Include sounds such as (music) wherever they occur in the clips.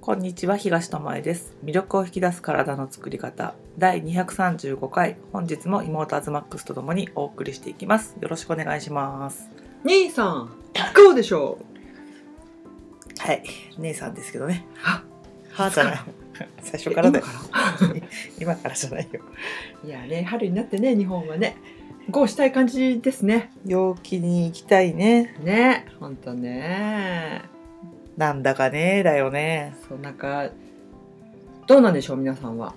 こんにちは東智恵です。魅力を引き出す体の作り方。第235回。本日も妹アズマックスとともにお送りしていきます。よろしくお願いします。兄さんいかがでしょはい姉さんですけどね。あはあじゃない最初うからだよ。今か今からじゃないよ。らいやね春になってね日本はね。こうしたい感じですね。陽気に行きたいね。ねほんとねなんだかねだよね。そうなんかどうなんでしょう皆さんは。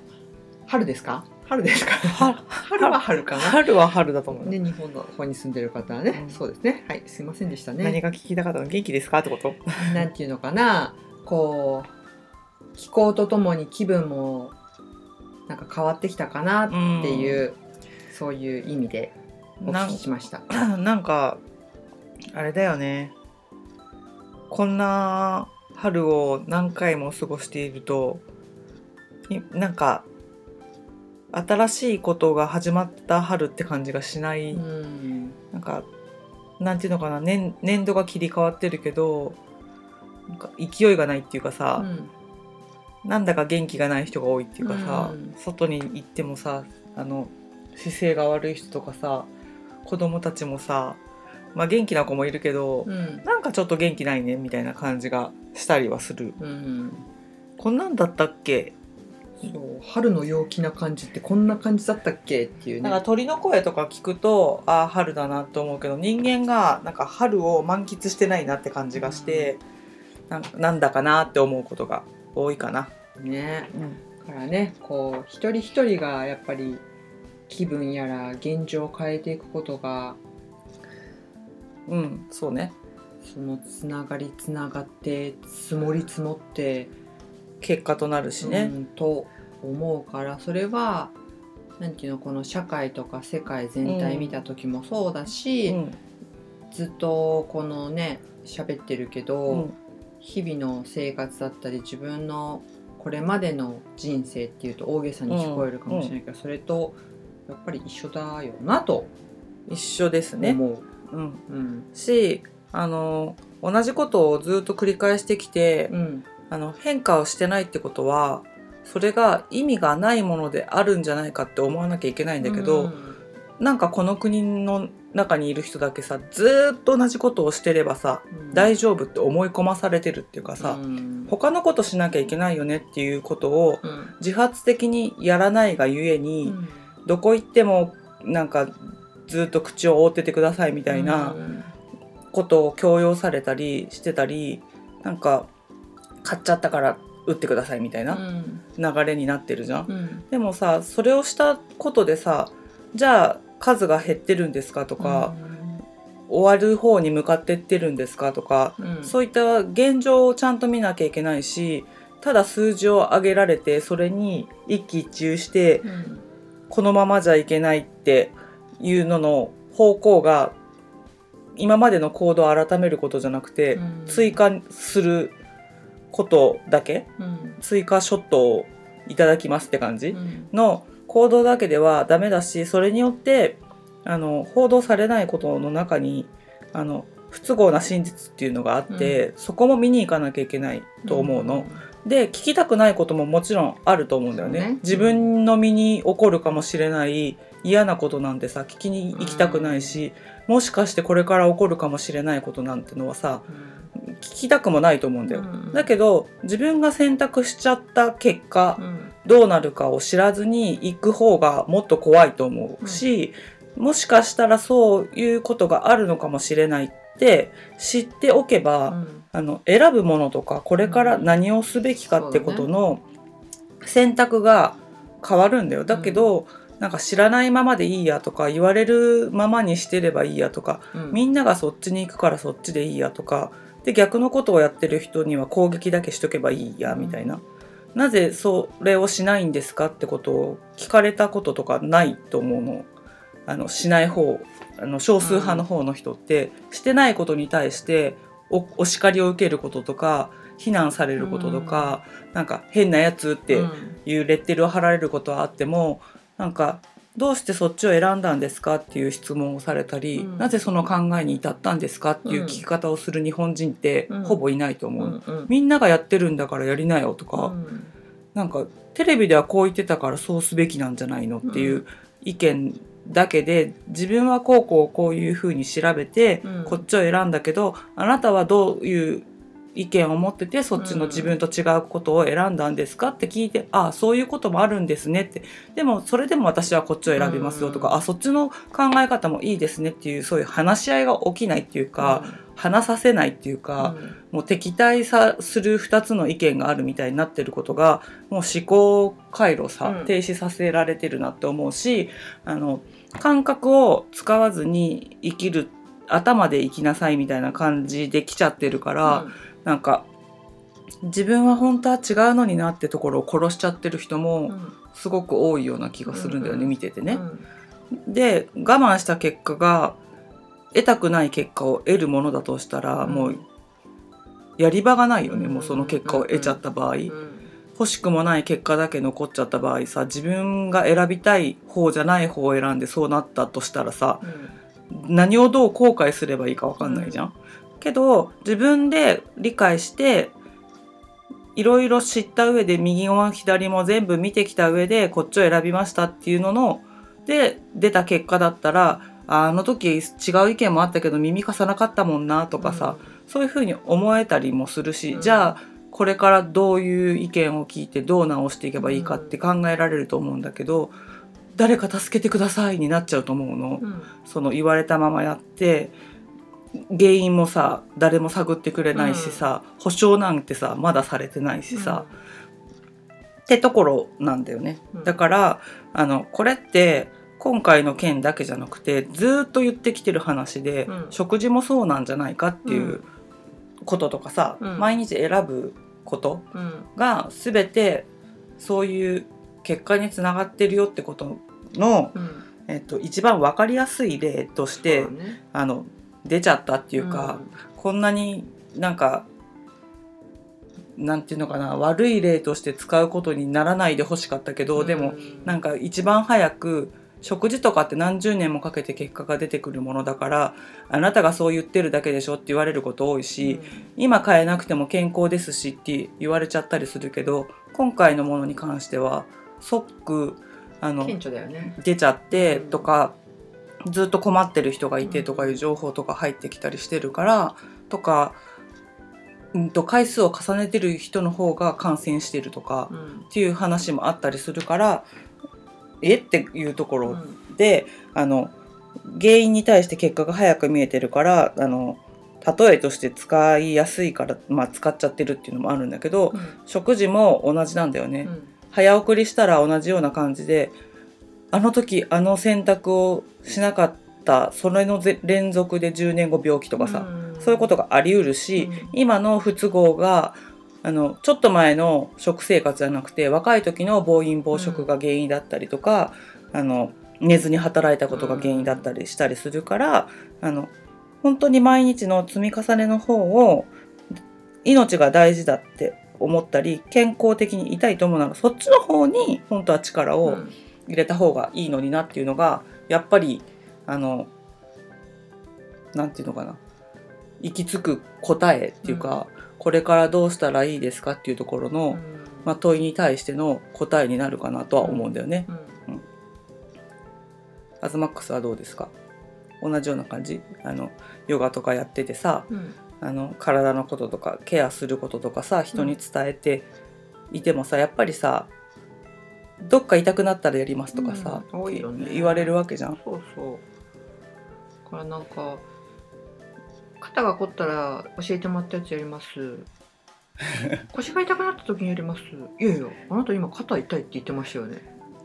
春ですか？春ですか？は春は春かな？春は春だと思う、ね、日本の方に住んでる方はね、うん。そうですね。はいすいませんでしたね。何が聞きたかったの？元気ですか？ってこと。なんていうのかな？こう気候とともに気分もなんか変わってきたかなっていう、そういう意味でお聞きしました。なんかあれだよねこんな春を何回も過ごしているといなんか新しいことが始まった春って感じがしない、うん。なんかなんていうのかな年年度が切り替わってるけどなんか勢いがないっていうかさ、なんだか元気がない人が多いっていうかさ、うん。外に行ってもさあの姿勢が悪い人とかさ子供たちもさ、まあ、元気な子もいるけど、うん。なんかちょっと元気ないねみたいな感じがしたりはする。うん。こんなんだったっけ？そう。春の陽気な感じってこんな感じだったっけっていうね。なんか鳥の声とか聞くとああ春だなと思うけど人間がなんか春を満喫してないなって感じがして、なんなんだかなって思うことが多いかな。ね。うん。だからねこう一人一人がやっぱり気分やら現状を変えていくことがうん、そうね。そのつながりつながって積もり積もって結果となるしね。うん、と思うからそれはなんていうのこの社会とか世界全体見た時もそうだし、うん。ずっとこのね喋ってるけど、うん。日々の生活だったり自分のこれまでの人生っていうと大げさに聞こえるかもしれないけど、それとやっぱり一緒だよなと一緒ですね。思う。うん、うん。しあの同じことをずっと繰り返してきて、うんあの変化をしてないってことはそれが意味がないものであるんじゃないかって思わなきゃいけないんだけど、うん。なんかこの国の中にいる人だけさずーっと同じことをしてればさ、大丈夫って思い込まされてるっていうかさ、うん。他のことしなきゃいけないよねっていうことをうん。自発的にやらないがゆえに、うん。どこ行ってもなんかずっと口を覆っててくださいみたいなうん。ことを強要されたりしてたりなんか買っちゃったから打ってくださいみたいな流れになってるじゃん。うん。でもさそれをしたことでさじゃあ数が減ってるんですかとか、終わる方に向かってってるんですかとか、うん。そういった現状をちゃんと見なきゃいけないしただ数字を上げられてそれに一喜一憂してうん。このままじゃいけないっていうのの方向が今までの行動を改めることじゃなくて、うん。追加することだけうん。追加ショットをいただきますって感じ、うん。の行動だけではダメだしそれによってあの報道されないことの中にあの不都合な真実っていうのがあって、そこも見に行かなきゃいけないと思うの。で聞きたくないことももちろんあると思うんだよね。ね。自分の身に起こるかもしれない嫌なことなんてさ聞きに行きたくないし、もしかしてこれから起こるかもしれないことなんてのはさ聞きたくもないと思うんだよ。だけど自分が選択しちゃった結果、うん。どうなるかを知らずに行く方がもっと怖いと思うし、もしかしたらそういうことがあるのかもしれないって知っておけば、うんあの選ぶものとかこれから何をすべきかってことの選択が変わるんだよ。だけど、なんか知らないままでいいやとか言われるままにしてればいいやとかうん。みんながそっちに行くからそっちでいいやとかで逆のことをやってる人には攻撃だけしとけばいいやみたいな、なぜそれをしないんですかってことを聞かれたこととかないと思うの。あのしない方あの少数派の方の人って、してないことに対しておお叱りを受けることとか非難されることとか、なんか変なやつってうん。いうレッテルを貼られることはあってもなんかどうしてそっちを選んだんですかっていう質問をされたり、うん。なぜその考えに至ったんですかっていう聞き方をする日本人ってうん。ほぼいないと思う、うんうん。みんながやってるんだからやりなよとか、うん。なんかテレビではこう言ってたからそうすべきなんじゃないのっていう意見だけで自分はこうこうこういうふうに調べてうん。こっちを選んだけどあなたはどういう意見を持っててそっちの自分と違うことを選んだんですかって聞いてああそういうこともあるんですねって。でもそれでも私はこっちを選びますよとかうん。あそっちの考え方もいいですねっていうそういう話し合いが起きないっていうか話させないっていうかもう敵対さする2つの意見があるみたいになってることがもう思考回路さ、うん。停止させられてるなって思うしあの感覚を使わずに生きる頭で生きなさいみたいな感じで来ちゃってるから、なんか自分は本当は違うのになってところを殺しちゃってる人うんもうん。すごく多いような気がするんだよね、うん見ててね。うん。で我慢した結果が得たくない結果を得るものだとしたら、うん。もうやり場がないよね、うんもうその結果を得ちゃった場合、うん欲しくもない結果だけ残っちゃった場合さ自分が選びたい方じゃない方を選んでそうなったとしたらさ何をどう後悔すればいいか分かんないじゃん。けど自分で理解していろいろ知った上で右も左も全部見てきた上でこっちを選びましたっていうのので出た結果だったらああの時違う意見もあったけど耳貸さなかったもんなとかさ、そういうふうに思えたりもするし、うん。じゃあこれからどういう意見を聞いてどう直していけばいいかって考えられると思うんだけど、誰か助けてくださいになっちゃうと思うの。うん。その言われたままやって原因もさ誰も探ってくれないしさ、保証なんてさまだされてないしさ、ってところなんだよね。うん。だからあのこれって今回の件だけじゃなくてずっと言ってきてる話で、うん。食事もそうなんじゃないかっていううん。こととかさ、うん。毎日選ぶことうん。が全てそういう結果につながってるよってことの、うん。えっと、一番分かりやすい例として、ね。あの出ちゃったっていうか、こんなになんかなんていうのかな悪い例として使うことにならないでほしかったけど、うん。でもなんか一番早く食事とかって何十年もかけて結果が出てくるものだからあなたがそう言ってるだけでしょって言われること多いし、今変えなくても健康ですしって言われちゃったりするけど今回のものに関しては即あのね。出ちゃってうんとか、ずっと困ってる人がいてとかいう情報とか入ってきたりしてるからとか、うん、と回数を重ねてる人の方が感染してるとかうん。っていう話もあったりするからえ？っていうところうん。で、あの原因に対して結果が早く見えてるからあの例えとして使いやすいから、まあ、使っちゃってるっていうのもあるんだけど、食事も同じなんだよね。うん。早送りしたら同じような感じであの時あの選択をしなかったそれのぜ連続で10年後病気とかさ、ん。そういうことがあり得るし、うん。今の不都合があのちょっと前の食生活じゃなくて若い時の暴飲暴食が原因だったりとか、あの寝ずに働いたことが原因だったりしたりするから、あの本当に毎日の積み重ねの方を命が大事だって思ったり健康的にいたいと思うならそっちの方に本当は力をうん入れた方がいいのになっていうのがやっぱりあのなんていうのかな。行き着く答えっていうか、これからどうしたらいいですかっていうところの、うん。まあ、問いに対しての答えになるかなとは思うんだよね。うん。アズマックスはどうですか？同じような感じ？あのヨガとかやっててさうん。あの体のこととかケアすることとかさ人に伝えていてもさやっぱりさどっか痛くなったらやりますとかさ、うん多いよね。言われるわけじゃん。そうそう。だからなんか肩が凝ったら教えてもらったやつやります。(laughs) 腰が痛くなった時にやります。いやいやあなた今肩痛いって言ってましたよね。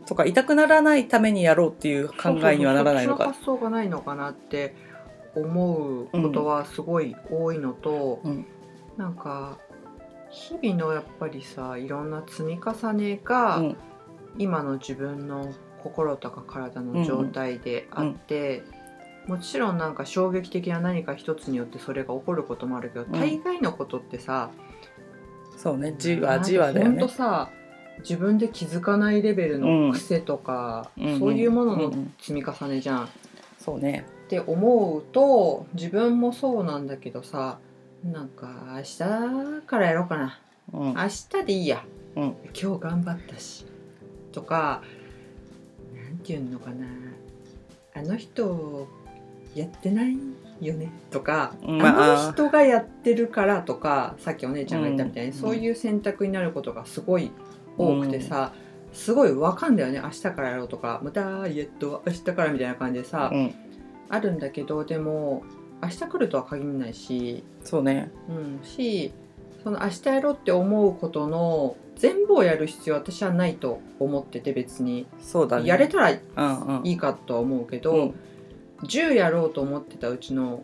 とか痛くならないためにやろうっていう考えにはならないのか。発想がないのかなって思うことはすごい多いのと、うん。なんか日々のやっぱりさいろんな積み重ねが、うん今の自分の心とか体の状態であって、もちろんなんか衝撃的な何か一つによってそれが起こることもあるけど、ん。大概のことってさそうねじわじわだよね。ほんと。さ自分で気づかないレベルの癖とか、うん。そういうもののうんうん積み重ねじゃん。そうね。って思うと自分もそうなんだけどさなんか明日からやろうかな。うん。明日でいいや、うん。今日頑張ったしとかなんていうのかな。あの人やってないよね？とか、うんまああの人がやってるからとかさっきお姉ちゃんが言ったみたいに、うんそういう選択になることがすごい多くてさ、すごいわかんだよね。明日からやろうとかまたえっと明日からみたいな感じでさ、うん。あるんだけどでも明日来るとは限らないし、そうね。うん、しその明日やろうって思うことの全部をやる必要は私はないと思ってて別に、そうだね。やれたらいうんうんいかとは思うけど、うん10やろうと思ってたうちの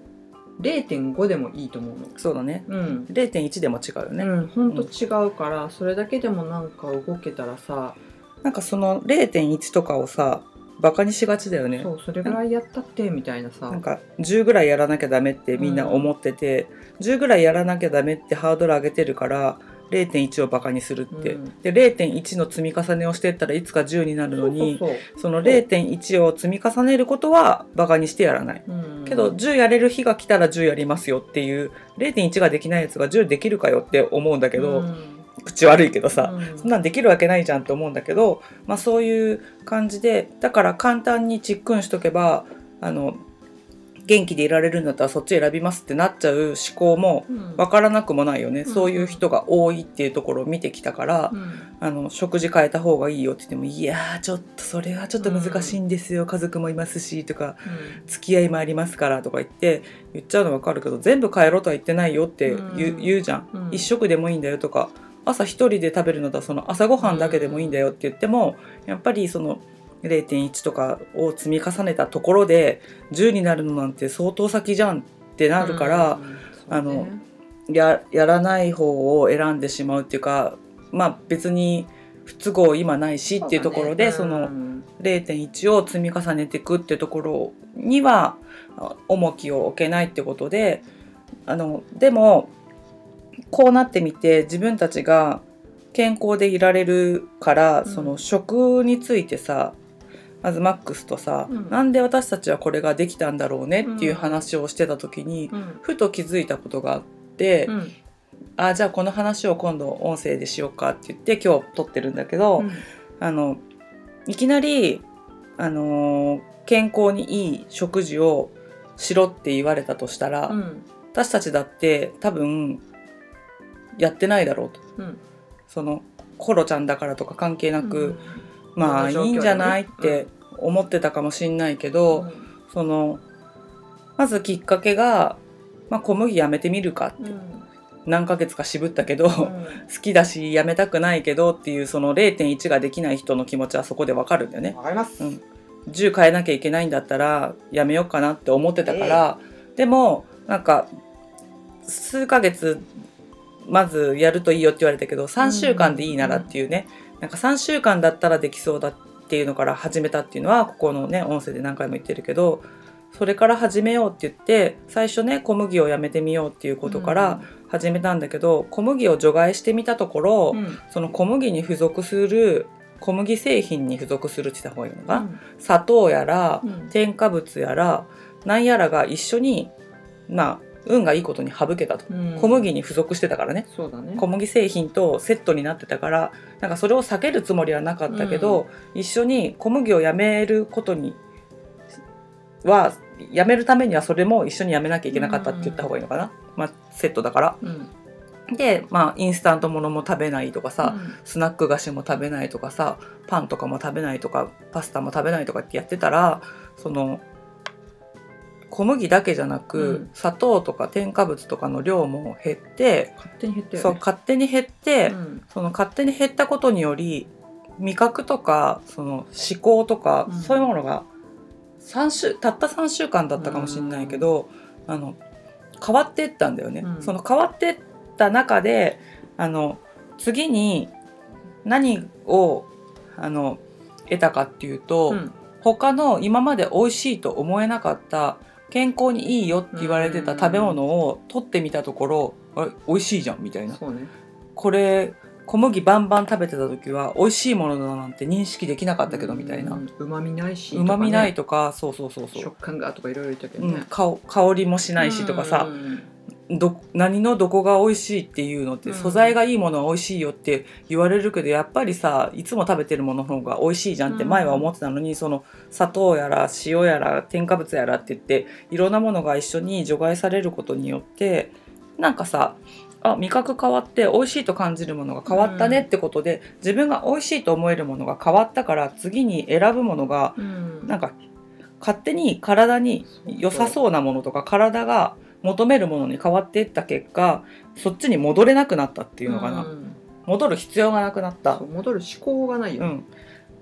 0.5でもいいと思うの。そうだね。うん。0.1でも違うよね、うん、ほん。と違うから、それだけでもなんか動けたらさ、なんかその0.1とかをさバカにしがちだよね。そうそれぐらいやったってみたいなさ。なんか10ぐらいやらなきゃダメってみんな思ってて、10ぐらいやらなきゃダメってハードル上げてるから0.1をバカにするって、うん。で0.1の積み重ねをしてったらいつか10になるのにその0.1を積み重ねることはバカにしてやらない。うん。けど10やれる日が来たら10やりますよっていう0.1ができないやつが10できるかよって思うんだけど、うん。口悪いけどさ、うん。そんなんできるわけないじゃんって思うんだけど、まあ、そういう感じでだから簡単にちっくんしとけばあの元気でいられるんだったらそっち選びますってなっちゃう思考もうん。分からなくもないよね、うんそういう人が多いっていうところを見てきたから、うん。あの食事変えた方がいいよって言っても「いやーちょっとそれはちょっと難しいんですよ、家族もいますし」とか「付き合いもありますから」とか言って言っちゃうの分かるけど全部変えろとは言ってないよって言う,、じゃん、うん。一食でもいいんだよとか朝一人で食べるのだその朝ごはんだけでもいいんだよって言ってもやっぱりその0.1とかを積み重ねたところで10になるのなんて相当先じゃんってなるから、うんあのややらない方を選んでしまうっていうかまあ別に不都合今ないしっていうところでそ,、ね。の0.1を積み重ねていくっていうところにはあ重きを置けないってことであのでもこうなってみて自分たちが健康でいられるから、うん。その食についてさまずマックスとさ、うん。なんで私たちはこれができたんだろうねっていう話をしてた時に、うん。ふと気づいたことがあって、うん。あじゃあこの話を今度音声でしようかって言って今日撮ってるんだけど、うん。あのいきなり、あのー健康にいい食事をしろって言われたとしたら、うん。私たちだって多分やってないだろうと。うん。そのコロちゃんだからとか関係なく、うんまあいいんじゃないって思ってたかもしんないけど、うん。そのまずきっかけが、まあ、小麦やめてみるかって、うん。何ヶ月か渋ったけど、(laughs) 好きだしやめたくないけどっていうその0.1ができない人の気持ちはそこでわかるんだよね。わかります。うん。10変えなきゃいけないんだったらやめようかなって思ってたから、でもなんか数ヶ月まずやるといいよって言われたけど3週間でいいならっていうね、なんか3週間だったらできそうだっていうのから始めたっていうのはここのね音声で何回も言ってるけどそれから始めようって言って最初ね小麦をやめてみようっていうことから始めたんだけど、小麦を除外してみたところ、うん。その小麦に付属する小麦製品に付属するって言った方がいいのかな、うん。砂糖やらうん。添加物やらなんやらが一緒にまあ運がいいことに省けたと、うん。小麦に付属してたからね。そうだね。小麦製品とセットになってたからなんかそれを避けるつもりはなかったけど、一緒に小麦をやめることにはやめるためにはそれも一緒にやめなきゃいけなかったって言った方がいいのかな、まあ、セットだから。うん。で、まあ、インスタントものも食べないとかさ、うん。スナック菓子も食べないとかさパンとかも食べないとかパスタも食べないとかってやってたらその小麦だけじゃなく、うん。砂糖とか添加物とかの量も減って、勝手に減ったよね。そう勝手に減って、うん。その勝手に減ったことにより味覚とかその思考とか、うん。そういうものが3週たった3週間だったかもしれないけど、あの変わってったんだよね。うん。その変わってった中であの次に何をあの得たかっていうと、うん。他の今まで美味しいと思えなかった健康にいいよって言われてた食べ物を取ってみたところ、あれ美味しいじゃんみたいな。そうね。これ小麦バンバン食べてた時は美味しいものだなんて認識できなかったけどみたいな。うまみないしうまみないととかそうそうそうそう。食感がとかいろいろ言ったけどうん香りもしないしとかさ。うんど何のどこが美味しいっていうのってうん。素材がいいものは美味しいよって言われるけどやっぱりさいつも食べてるものの方が美味しいじゃんって前は思ってたのにその砂糖やら塩やら添加物やらって言っていろんなものが一緒に除外されることによってなんかさあ味覚変わって美味しいと感じるものが変わったねってことで、自分が美味しいと思えるものが変わったから次に選ぶものがうん。なんか勝手に体に良さそうなものとか体が求めるものに変わっていった結果そっちに戻れなくなったっていうのかな、ん。戻る必要がなくなった。戻る思考がないよ、うん、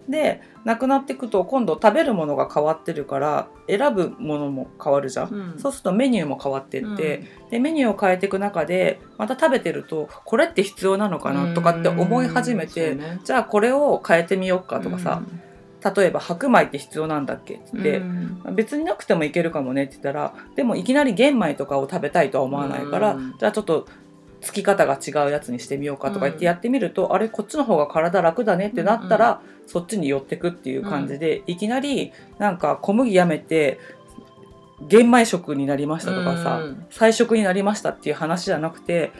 でなくなっていくと今度食べるものが変わってるから選ぶものも変わるじゃん、うん。そうするとメニューも変わっていって、でメニューを変えていく中でまた食べてるとこれって必要なのかなとかって思い始めて、ね。じゃあこれを変えてみようかとかさ、例えば白米って必要なんだっけ？って。言って、うん。別になくてもいけるかもねって言ったらでもいきなり玄米とかを食べたいとは思わないから、うん。じゃあちょっとつき方が違うやつにしてみようかとか言ってやってみると、あれこっちの方が体楽だねってなったら、そっちに寄ってくっていう感じで、いきなりなんか小麦やめて玄米食になりましたとかさ、うん。菜食になりましたっていう話じゃなくて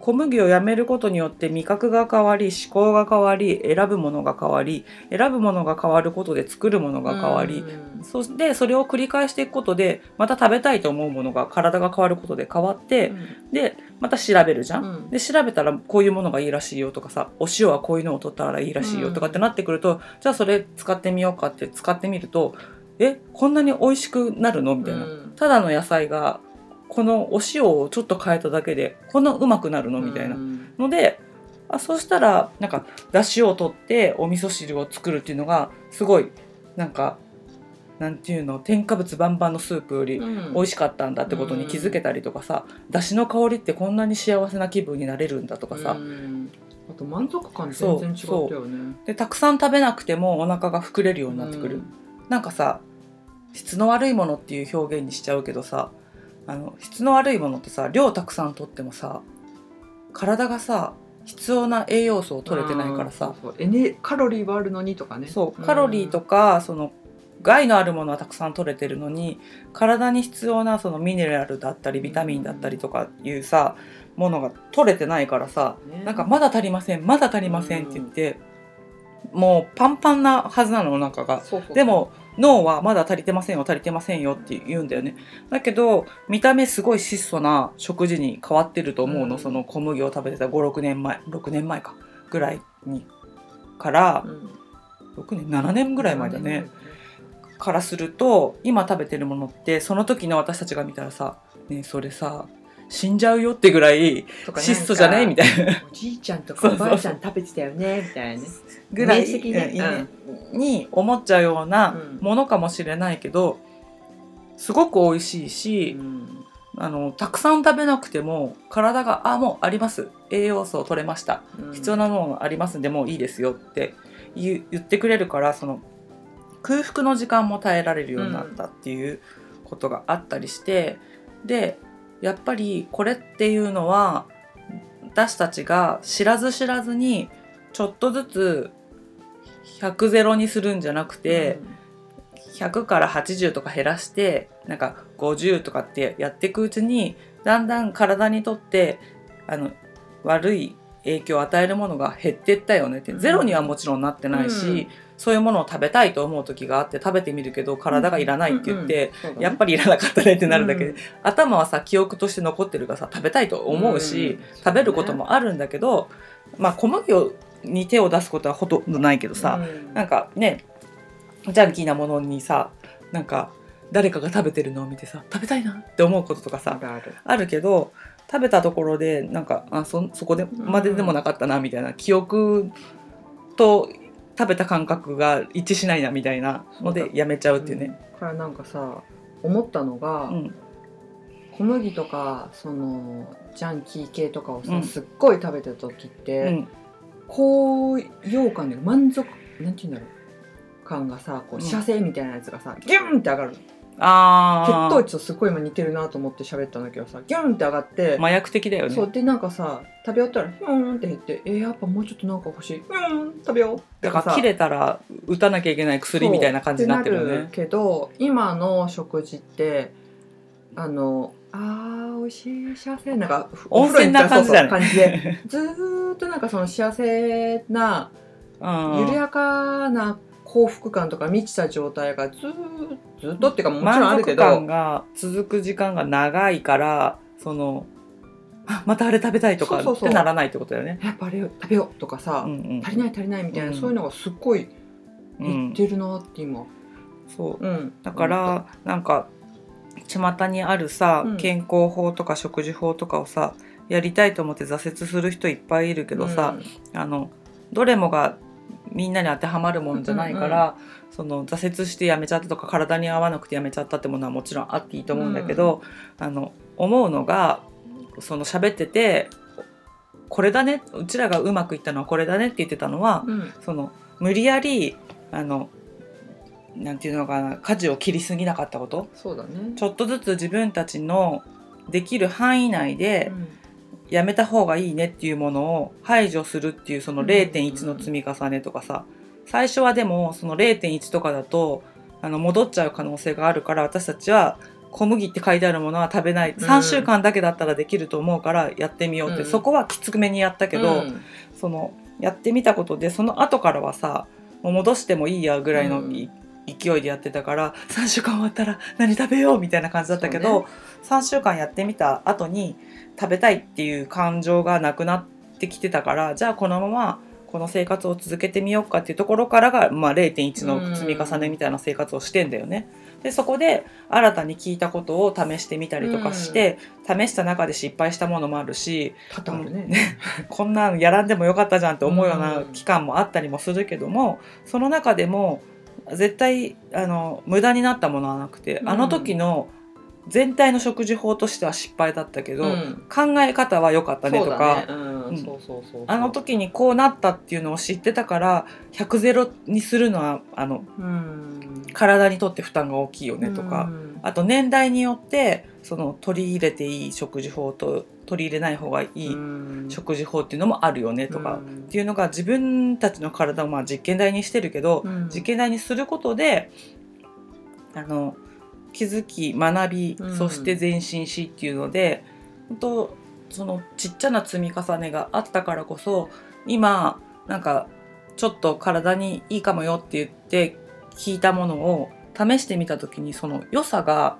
小麦をやめることによって味覚が変わり思考が変わり選ぶものが変わり選ぶものが変わることで作るものが変わり、うん。そしてそれを繰り返していくことでまた食べたいと思うものが体が変わることで変わって、でまた調べるじゃん。うん。で調べたらこういうものがいいらしいよとかさお塩はこういうのを取ったらいいらしいよとかってなってくると、じゃあそれ使ってみようかって使ってみるとえこんなに美味しくなるの？みたいな、うん。ただの野菜がこのお塩をちょっと変えただけでこんなうまくなるのみたいな。うんのであそうしたらなんかだしを取ってお味噌汁を作るっていうのがすごいなんかなんていうの添加物バンバンのスープよりうん。美味しかったんだってことに気づけたりとかさ、だしの香りってこんなに幸せな気分になれるんだとかさ、うん。あと満足感全然違ったよね。でたくさん食べなくてもお腹が膨れるようになってくる、なんかさ質の悪いものっていう表現にしちゃうけどさあの質の悪いものってさ量たくさん取ってもさ体がさ必要な栄養素を取れてないからさ、そうそうエネカロリーはあるのにとかね。そうカロリーとか、その害のあるものはたくさん取れてるのに体に必要なそのミネラルだったりビタミンだったりとかいうさものが取れてないからさね。なんかまだ足りませんまだ足りませんって言って、もうパンパンなはずなのお腹が。でも脳はまだ足りてませんよ足りてませんよって言うんだよね。だけど見た目すごい質素な食事に変わってると思うの、うん。その小麦を食べてた56年前6年前か。ぐらいにからうん。6年？7年ぐらい前だね。からすると今食べてるものってその時の私たちが見たらさ「ねえそれさ死んじゃうよ」ってぐらい質素じゃねみたいな。おじいちゃんとかおばあちゃん食べてたよねみたいな。ねぐらい明晰ねうん。に思っちゃうようなうん。ものかもしれないけどすごく美味しいし、うん。あのたくさん食べなくても体が「あもうあります。栄養素取れました。うん。必要なものがあります。んでもういいですよ」って言ってくれるからその空腹の時間も耐えられるようになったっていうことがあったりして、でやっぱりこれっていうのは私たちが知らず知らずにちょっとずつ100ゼロにするんじゃなくて、100から80とか減らしてなんか50とかってやっていくうちにだんだん体にとってあの悪い影響を与えるものが減ってったよねって、うんゼロにはもちろんなってないし、うんそういうものを食べたいと思う時があって食べてみるけど体がいらないって言って、うんうんね。やっぱりいらなかったねってなるだけで、うん頭はさ記憶として残ってるからさ食べたいと思うし、うん食べることもあるんだけど、まあ小麦をに手を出すことはほとんどないけどさ、うん。なんかねジャンキーなものにさなんか誰かが食べてるのを見てさ食べたいなって思うこととかあさるある。あるけど食べたところでなんかあそそこでまででもなかったなみたいな記憶と食べた感覚が一致しないなみたいなのでやめちゃうっていうね。これはなんかさ思ったのが、うん。小麦とかそのジャンキー系とかをさ、うん。すっごい食べてた時って、うん。高揚感で満足なんて言うんだろう。感がさこううん。射精みたいなやつがさ、ギュンって上がるあ血糖値とすごい今似てるなと思って喋ったんだけどさギュンって上がって、麻薬的だよね。そうでなんかさ食べ終わったらヒューンって減ってえー、やっぱもうちょっとなんか欲しいヒューン食べよう。だから切れたら打たなきゃいけない薬みたいな感じになってるよね。るけど今の食事ってあのあー美味しい幸せなんか温泉な感じだね。感じで (laughs) ずーっとなんかその幸せなうん。緩やかな幸福感とか満ちた状態がずーずっとっていうかもちろんあ満足るけど感が続く時間が長いからそのあまたあれ食べたいとかってならないってことだよね。やっぱあれ食べようとかさ、うんうん。足りない足りないみたいな、うんそういうのがすっごいうん、言ってるなって今、そう。うん、だからなんか巷にあるさ、うん。健康法とか食事法とかをさやりたいと思って挫折する人いっぱいいるけどさ、あのどれもがみんなに当てはまるもんじゃないから、その挫折してやめちゃったとか体に合わなくてやめちゃったってものはもちろんあっていいと思うんだけど、あの思うのがその喋っててこれだねうちらがうまくいったのはこれだねって言ってたのは、うんうん。その無理やりあのなんていうのかな舵を切りすぎなかったこと？そうだね。ちょっとずつ自分たちのできる範囲内でうんやめた方がいいねっていうものを排除するっていうそのうん0.1の積み重ねとかさ。最初はでもその0.1とかだとあの戻っちゃう可能性があるから私たちは小麦って書いてあるものは食べない。うん。3週間だけだったらできると思うからやってみようって、うん。そこはきつくめにやったけど、うん。そのやってみたことでその後からはさもう戻してもいいやぐらいのうん。い、勢いでやってたから3週間終わったら何食べようみたいな感じだったけど、3週間やってみた後に食べたいっていう感情がなくなってきてたからじゃあこのままこの生活を続けてみようかっていうところからが、まあ、0.1の積み重ねみたいな生活をしてんだよね。でそこで新たに聞いたことを試してみたりとかして、試した中で失敗したものもあるし多々あるね。(laughs) こんなんやらんでもよかったじゃんって思うようなうん。期間もあったりもするけども、その中でも絶対あの無駄になったものはなくて、うん。あの時の全体の食事法としては失敗だったけど、うん。考え方は良かったねとか。あの時にこうなったっていうのを知ってたから100ゼロにするのはあのうん。体にとって負担が大きいよねとか、うん。あと年代によってその取り入れていい食事法と取り入れない方がいいうん。食事法っていうのもあるよねとか、うん。っていうのが自分たちの体をまあ実験台にしてるけど、うん。実験台にすることであの気づき学び、うん。そして前進しっていうので本当そのちっちゃな積み重ねがあったからこそ今なんかちょっと体にいいかもよって言って聞いたものを試してみた時にその良さが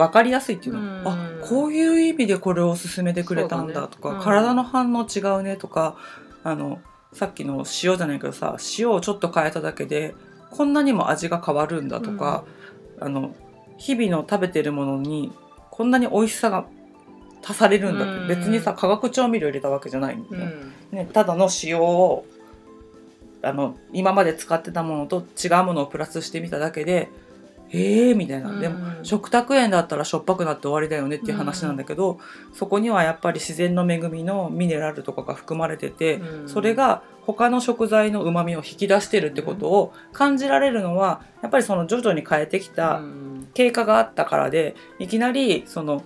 分かりやすいっていうの、うん。あこういう意味でこれを勧めてくれたんだとか、ねうん。体の反応違うねとかあのさっきの塩じゃないけどさ塩をちょっと変えただけでこんなにも味が変わるんだとか、あの日々の食べてるものにこんなに美味しさが足されるんだって、うん。別にさ化学調味料入れたわけじゃないんだよ、うん。ね、ただの塩をあの今まで使ってたものと違うものをプラスしてみただけでえーみたいな、でもうん食卓塩だったらしょっぱくなって終わりだよねっていう話なんだけど、そこにはやっぱり自然の恵みのミネラルとかが含まれてて、うん。それが他の食材のうまみを引き出してるってことを感じられるのはやっぱりその徐々に変えてきたうん。経過があったからでいきなりその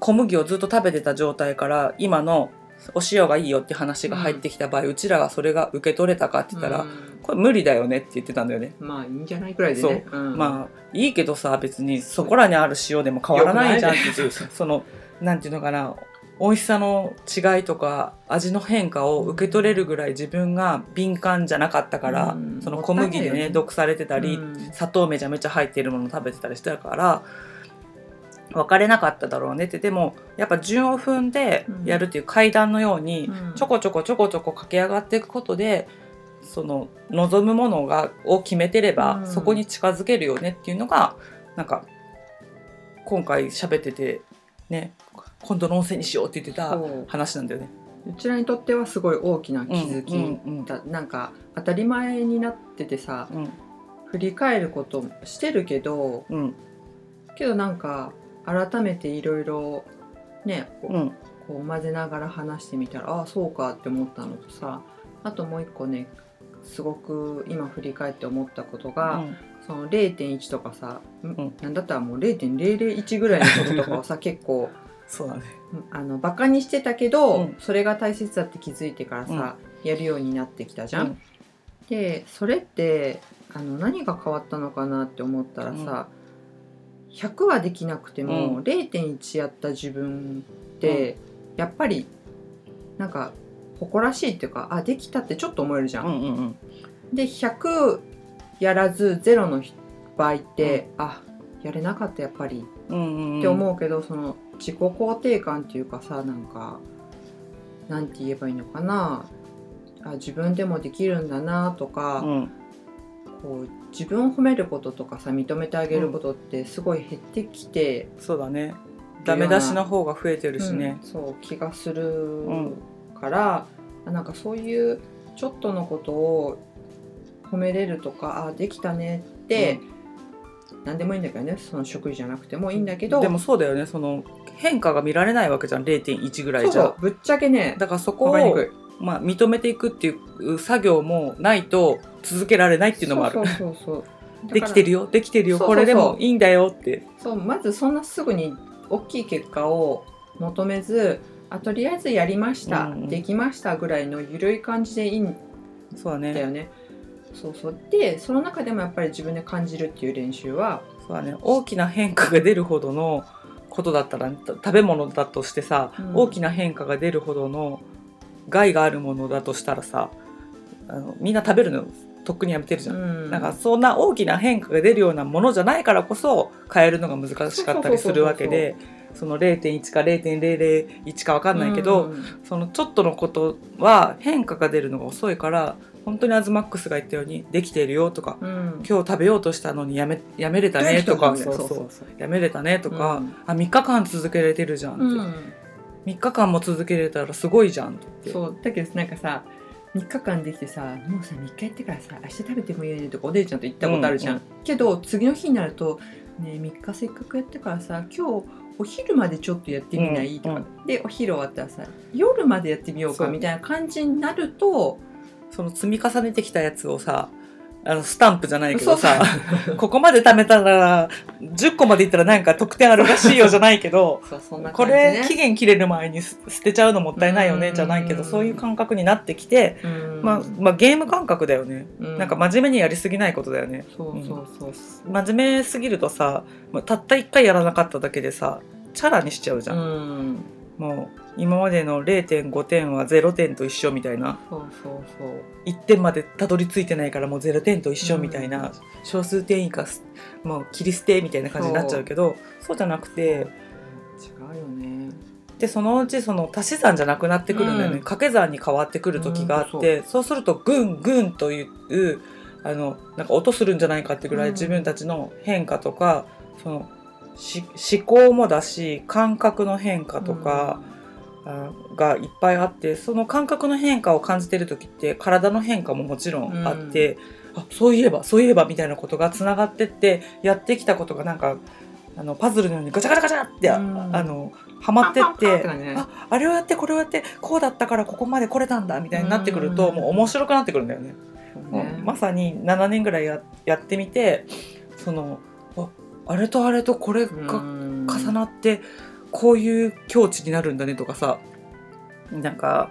小麦をずっと食べてた状態から今のお塩がいいよって話が入ってきた場合、うちらがそれが受け取れたかって言ったら、うん。これ無理だよねって言ってたんだよね。まあいいんじゃないくらいでね。う。ん。まあいいけどさ別にそこらにある塩でも変わらないじゃんっていうそのなんていうのかな美味しさの違いとか味の変化を受け取れるぐらい自分が敏感じゃなかったから、うん。その小麦でねね。毒されてたり、うん。砂糖めちゃめちゃ入ってるもの食べてたりしてたから分かれなかっただろうねってでもやっぱ順を踏んでやるっていう階段のようにうん。ちょこちょこちょこちょこ駆け上がっていくことでその望むものがを決めてれば、うん。そこに近づけるよねっていうのがなんか今回喋っててね今度の温泉にしようって言ってた話なんだよね。うちらにとってはすごい大きな気づき、うんうんだ。なんか当たり前になっててさうん。振り返ることしてるけどうん。けどなんか改めていろいろねこう,、うん。こう混ぜながら話してみたらああそうかって思ったのとさあともう一個ねすごく今振り返って思ったことが、その0.1とかさ、ん。なんだったらもう0.001ぐらいのこととかをさ (laughs) 結構そうだね。あのバカにしてたけど、うん。それが大切だって気づいてからさ、やるようになってきたじゃん。でそれってあの何が変わったのかなって思ったらさ、100はできなくても、うん。0.1やった自分って、やっぱりなんか誇らしいっていうかあできたってちょっと思えるじゃん。うんうんうん。で100やらず0の場合って、あやれなかったやっぱり。うんうんうん。って思うけど、その自己肯定感っていうかさなんかなんて言えばいいのかな。あ自分でもできるんだなとか、うん。こう自分を褒めることとかさ認めてあげることってすごい減ってきて、そうだね。ダメ出しの方が増えてるしね。うんそう気がするんから、あなんかそういうちょっとのことを褒めれるとかあできたねって、何でもいいんだけどねその食事じゃなくてもいいんだけど。でもそうだよね。その変化が見られないわけじゃん。0.1ぐらいじゃ。そうぶっちゃけねだからそこをまあ、認めていくっていう作業もないと続けられないっていうのもある。そうそうそうそう。(laughs) できてるよできてるよ。そうそうそう。これでもいいんだよって。そうまずそんなすぐに大きい結果を求めずあとりあえずやりました、うんうん。できましたぐらいの緩い感じでいいんそうだねだよね。そうそう。でその中でもやっぱり自分で感じるっていう練習はそうだね。大きな変化が出るほどのことだったらた食べ物だとしてさ、うん。大きな変化が出るほどの害があるものだとしたらさあのみんな食べるのとっくにやめてるじゃん。ん。なんかそんな大きな変化が出るようなものじゃないからこそ変えるのが難しかったりするわけでその0.1か0.001か分かんないけど、うん。そのちょっとのことは変化が出るのが遅いから本当にアズマックスが言ったように「できてるよ」とかうん「今日食べようとしたのにやめやめれたね」とか「そうそうそうやめれたね」とかうん「あ3日間続けられてるじゃん」って、うん3日間も続けれたらすごいじゃん」ってそう。だけどなんかさ3日間できてさもうさ3日やってからさ明日食べてもいいよねとかお姉ちゃんと言ったことあるじゃん、うんけど次の日になると「ねえ3日せっかくやってからさ今日お昼までちょっとやってみない?」とか、うん。でお昼終わったらさ夜までやってみようかみたいな感じになるとその積み重ねてきたやつをさあのスタンプじゃないけどさここまで貯めたら10個までいったらなんか得点あるらしいよじゃないけどそうそんなこれ期限切れる前に捨捨てちゃうのもったいないようん。ねじゃないけどそういう感覚になってきて、うん。まあ、まあゲーム感覚だよね、うなんか真面目にやりすぎないことだよね。そうそうそう真面目すぎるとさまあたった1回やらなかっただけでさチャラにしちゃうじゃん、うん。もう今までの0.5点は0点と一緒みたいな。そうそうそう。1点までたどり着いてないからもう0点と一緒みたいな、小数点以下すもう切り捨てみたいな感じになっちゃうけどそう。じゃなくて違うよね。でそのうちその足し算じゃなくなってくるんだよね、うん。掛け算に変わってくる時があって、そう。するとグングンというあのなんか音するんじゃないかってぐらいうん。自分たちの変化とか、そのし思考もだし感覚の変化とか、あがいっぱいあってその感覚の変化を感じてる時って体の変化ももちろんあって、あそういえばそういえばみたいなことがつながってってやってきたことがなんかあのパズルのようにガチャガチャガチャって、あうん。あのはまってってああれをやってこれをやってこうだったからここまで来れたんだみたいになってくると、うん。もう面白くなってくるんだよね。まさに7年ぐらいややってみてそのああれとあれとこれが重重なってこういう境地になるんだねとかさ。なんか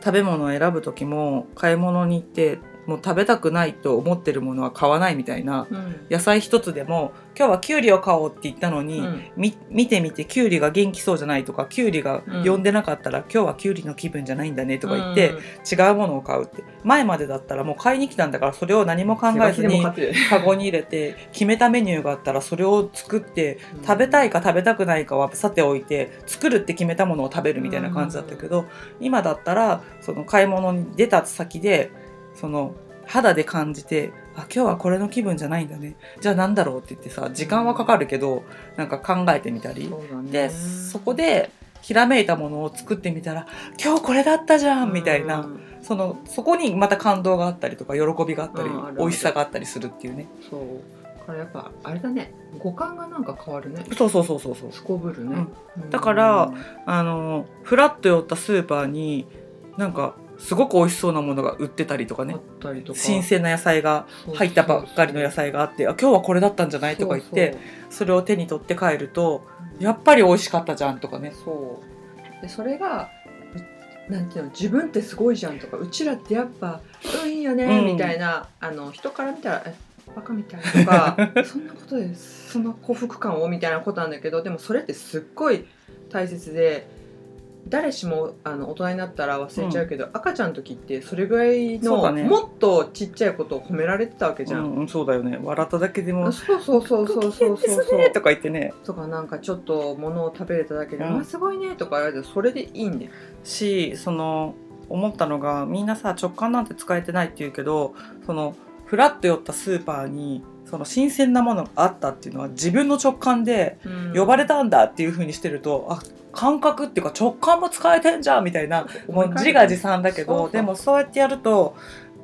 食べ物を選ぶ時も買い物に行ってもう食べたくないと思ってるものは買わないみたいなうん。野菜一つでも今日はきゅうりを買おうって言ったのに、うん。み見てみてきゅうりが元気そうじゃないとかきゅうりが呼んでなかったら、今日はきゅうりの気分じゃないんだねとか言って、違うものを買うって。前までだったらもう買いに来たんだからそれを何も考えずにカゴに入れて決めたメニューがあったらそれを作って食べたいか食べたくないかはさておいて作るって決めたものを食べるみたいな感じだったけど、今だったらその買い物に出た先でその肌で感じてあ今日はこれの気分じゃないんだね。じゃあなんだろうって言ってさ時間はかかるけどなんか考えてみたり、ね。でそこでひらめいたものを作ってみたら今日これだったじゃんみたいな、うん。そのそこにまた感動があったりとか喜びがあったり、うん美味しさがあったりするっていうね。そう。だからやっぱあれだね。五感がなんか変わるね。そうそうそうそうそう。すこぶるね、うん。だからあのフラッと寄ったスーパーになんかすごく美味しそうなものが売ってたりとかあね新鮮な野菜が入ったばっかりの野菜があってあ今日はこれだったんじゃない？とか言ってそれを手に取って帰るとやっぱり美味しかったじゃんとかね。そう。でそれがうなんていうの自分ってすごいじゃんとかうちらってやっぱうんいいよね、うん。みたいなあの人から見たらえバカみたいとか (laughs) そんなことでそんな幸福感をみたいなことなんだけどでもそれってすっごい大切で誰しもあの大人になったら忘れちゃうけど、赤ちゃんの時ってそれぐらいの、ね。もっとちっちゃいことを褒められてたわけじゃん。うんうんそうだよね。笑っただけでもそうそうそうそうそうそうそう。ねとか言ってねとかなんかちょっと物を食べれただけで「うん。あすごいね」とか言われてそれでいいんだよ。しその思ったのがみんなさ直感なんて使えてないって言うけどそのフラッと寄ったスーパーにその新鮮なものがあったっていうのは自分の直感で呼ばれたんだっていう風にしてると、あ感覚っていうか直感も使えてんじゃんみたいなもう自画自賛だけどでもそうやってやると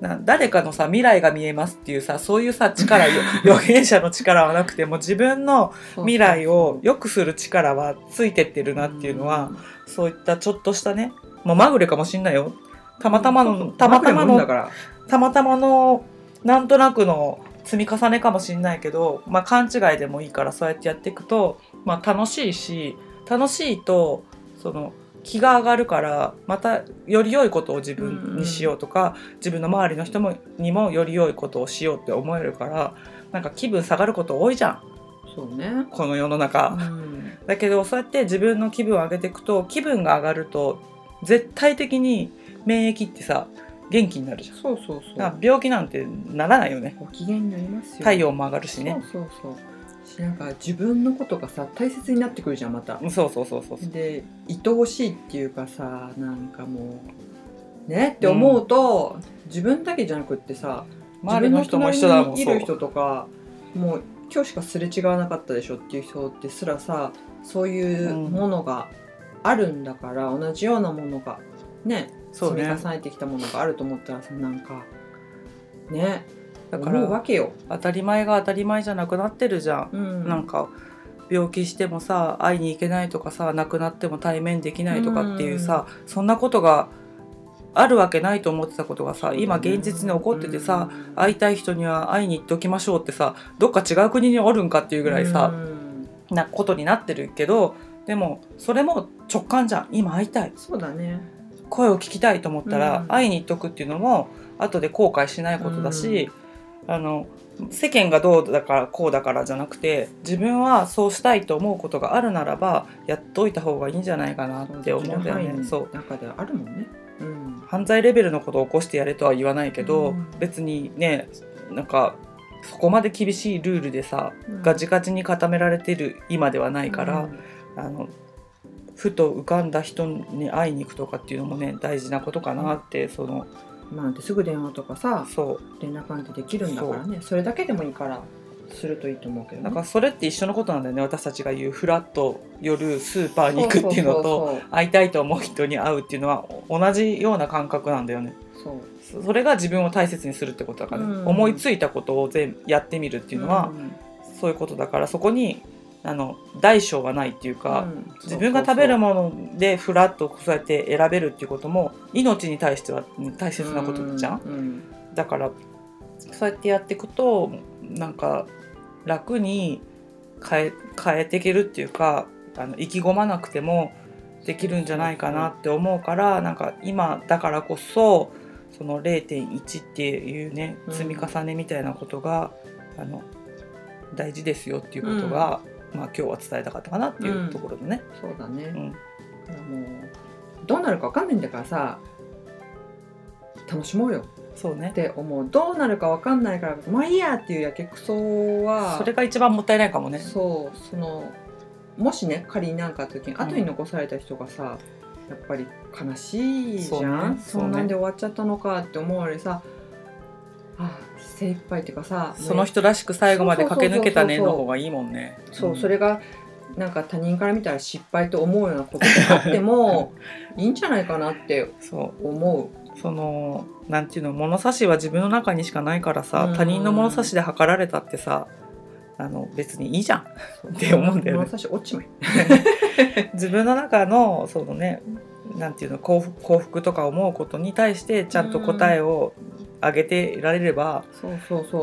な誰かのさ未来が見えますっていうさそういうさ力よ (laughs) 予言者の力はなくても自分の未来を良くする力はついてってるなっていうのは、そういったちょっとしたねもうまぐれかもしんないよ。たまたまのたまたまのだから。たまたまのなんとなくの積み重ねかもしんないけど、まあ、勘違いでもいいからそうやってやっていくと、まあ、楽しいし楽しいとその気が上がるからまたより良いことを自分にしようとか、自分の周りの人もにもより良いことをしようって思えるからなんか気分下がること多いじゃんそうね。この世の中。うんだけどそうやって自分の気分を上げていくと気分が上がると絶対的に免疫ってさ元気になるじゃん。そうそうそう。病気なんてならないよね。ご機嫌になりますよ。体温も上がるしね。そうそうそう。しなんか自分のことがさ大切になってくるじゃんまた。そうそうそうそう。で愛おしいっていうかさなんかもうね？って思うと、自分だけじゃなくってさ周りの人も一緒だもん。いる人とかもう今日しかすれ違わなかったでしょっていう人ってすらさそういうものがあるんだから、同じようなものがねね積み重ねてきたものがあると思ったらさなんかね？だか思うわらけよ。当たり前が当たり前じゃなくなってるじゃん。うん、なんか病気してもさ会いに行けないとかさ亡くなっても対面できないとかっていうさ、そんなことがあるわけないと思ってたことがさ、今現実に起こっててさ、うん。会いたい人には会いに行っておきましょうってさどっか違う国におるんかっていうぐらいさ、うん。なことになってるけどでもそれも直感じゃん。今会いたい。そうだね。声を聞きたいと思ったら、うん。会いに行っとくっていうのも後で後悔しないことだし、あの世間がどうだからこうだからじゃなくて自分はそうしたいと思うことがあるならばやっといた方がいいんじゃないかなって思うんだよね。そうう中であるもんね。うん。犯罪レベルのことを起こしてやれとは言わないけど、うん別にねなんかそこまで厳しいルールでさ、うんガチガチに固められてる今ではないから、あのふと浮かんだ人に会いに行くとかっていうのもね大事なことかなってそのうん、なんてすぐ電話とかさそう。連絡なんてできるんだからね。それだけでもいいからするといいと思うけど、ね、なんかそれって一緒のことなんだよね。私たちが言うフラッと夜スーパーに行くっていうのと会いたいと思う人に会うっていうのは同じような感覚なんだよね。そう。それが自分を大切にするってことだからね、うん。思いついたことを全部やってみるっていうのは、ん。そういうことだからそこにあの大小がないっていうか、うん自分が食べるもものでフラッとそうやって選べるっていうことも命に対しては大切なことじゃん？うんだからそうやってやっていくとなんか楽に変え変えていけるっていうかあの意気込まなくてもできるんじゃないかなって思うからなんか今だからこそその0.1っていうねうん積み重ねみたいなことが、あの大事ですよっていうことが、まあ、今日は伝えたかったかなっていうところでね。そうだね、うん。もうどうなるか分かんないんだからさ楽しもうよ。そうね。って思う。どうなるか分かんないからまあいいやっていうやけくそはそれが一番もったいないかもね。そうそのもしね仮に何かあった時に後に残された人がさ、やっぱり悲しいじそうゃんね。そ,、んなんで終わっちゃったのかって思うよりさあ精一杯っていうかさその人らしく最後まで駆け抜けたねの方がいいもんね。そう、ん。それがなんか他人から見たら失敗と思うようなことがあっても (laughs) いいんじゃないかなってそう。思そのなんていうの物差しは自分の中にしかないからさ、うん。他人の物差しで測られたってさあの別にいいじゃん。う。って思うんだよね。物差し落ちまい。(laughs) 自分の中のそのねなんていうの幸福幸福とか思うことに対してちゃんと答えをあげてられれば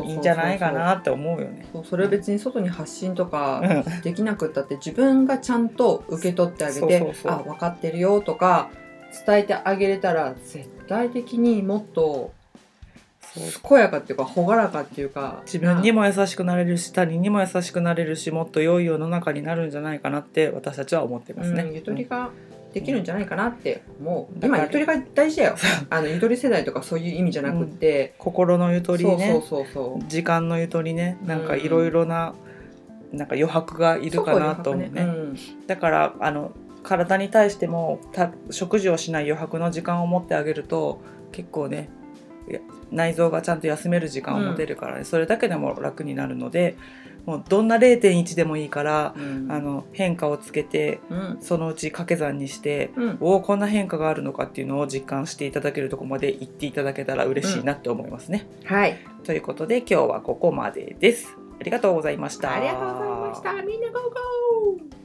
いいんじゃないかなって思うよね。そうそれ別に外に発信とかうんできなくったって自分がちゃんと受け取ってあげてそうそうそうあ分かってるよとか伝えてあげれたら絶対的にもっと健やかっていうか朗らかっていうか自分にも優しくなれるし他人にも優しくなれるしもっと良い世の中になるんじゃないかなって私たちは思ってますね。うん、ゆとりができるんじゃないかなって思う、だから今ゆとりが大事だよ。あのゆとり世代とかそういう意味じゃなくって、心のゆとりね。そうそうそう時間のゆとりね。なんかうんいろいろななんか余白がいるかなと思うね。ねだからあの体に対してもた食事をしない余白の時間を持ってあげると結構ね内臓がちゃんと休める時間を持てるからね、それだけでも楽になるのでもうどんな0.1でもいいから、うんうんあの変化をつけてうんそのうち掛け算にして、うんおおこんな変化があるのかっていうのを実感していただけるところまで行っていただけたら嬉しいなって思いますね。はいということで今日はここまでです。ありがとうございました。ありがとうございましたみんなゴーゴー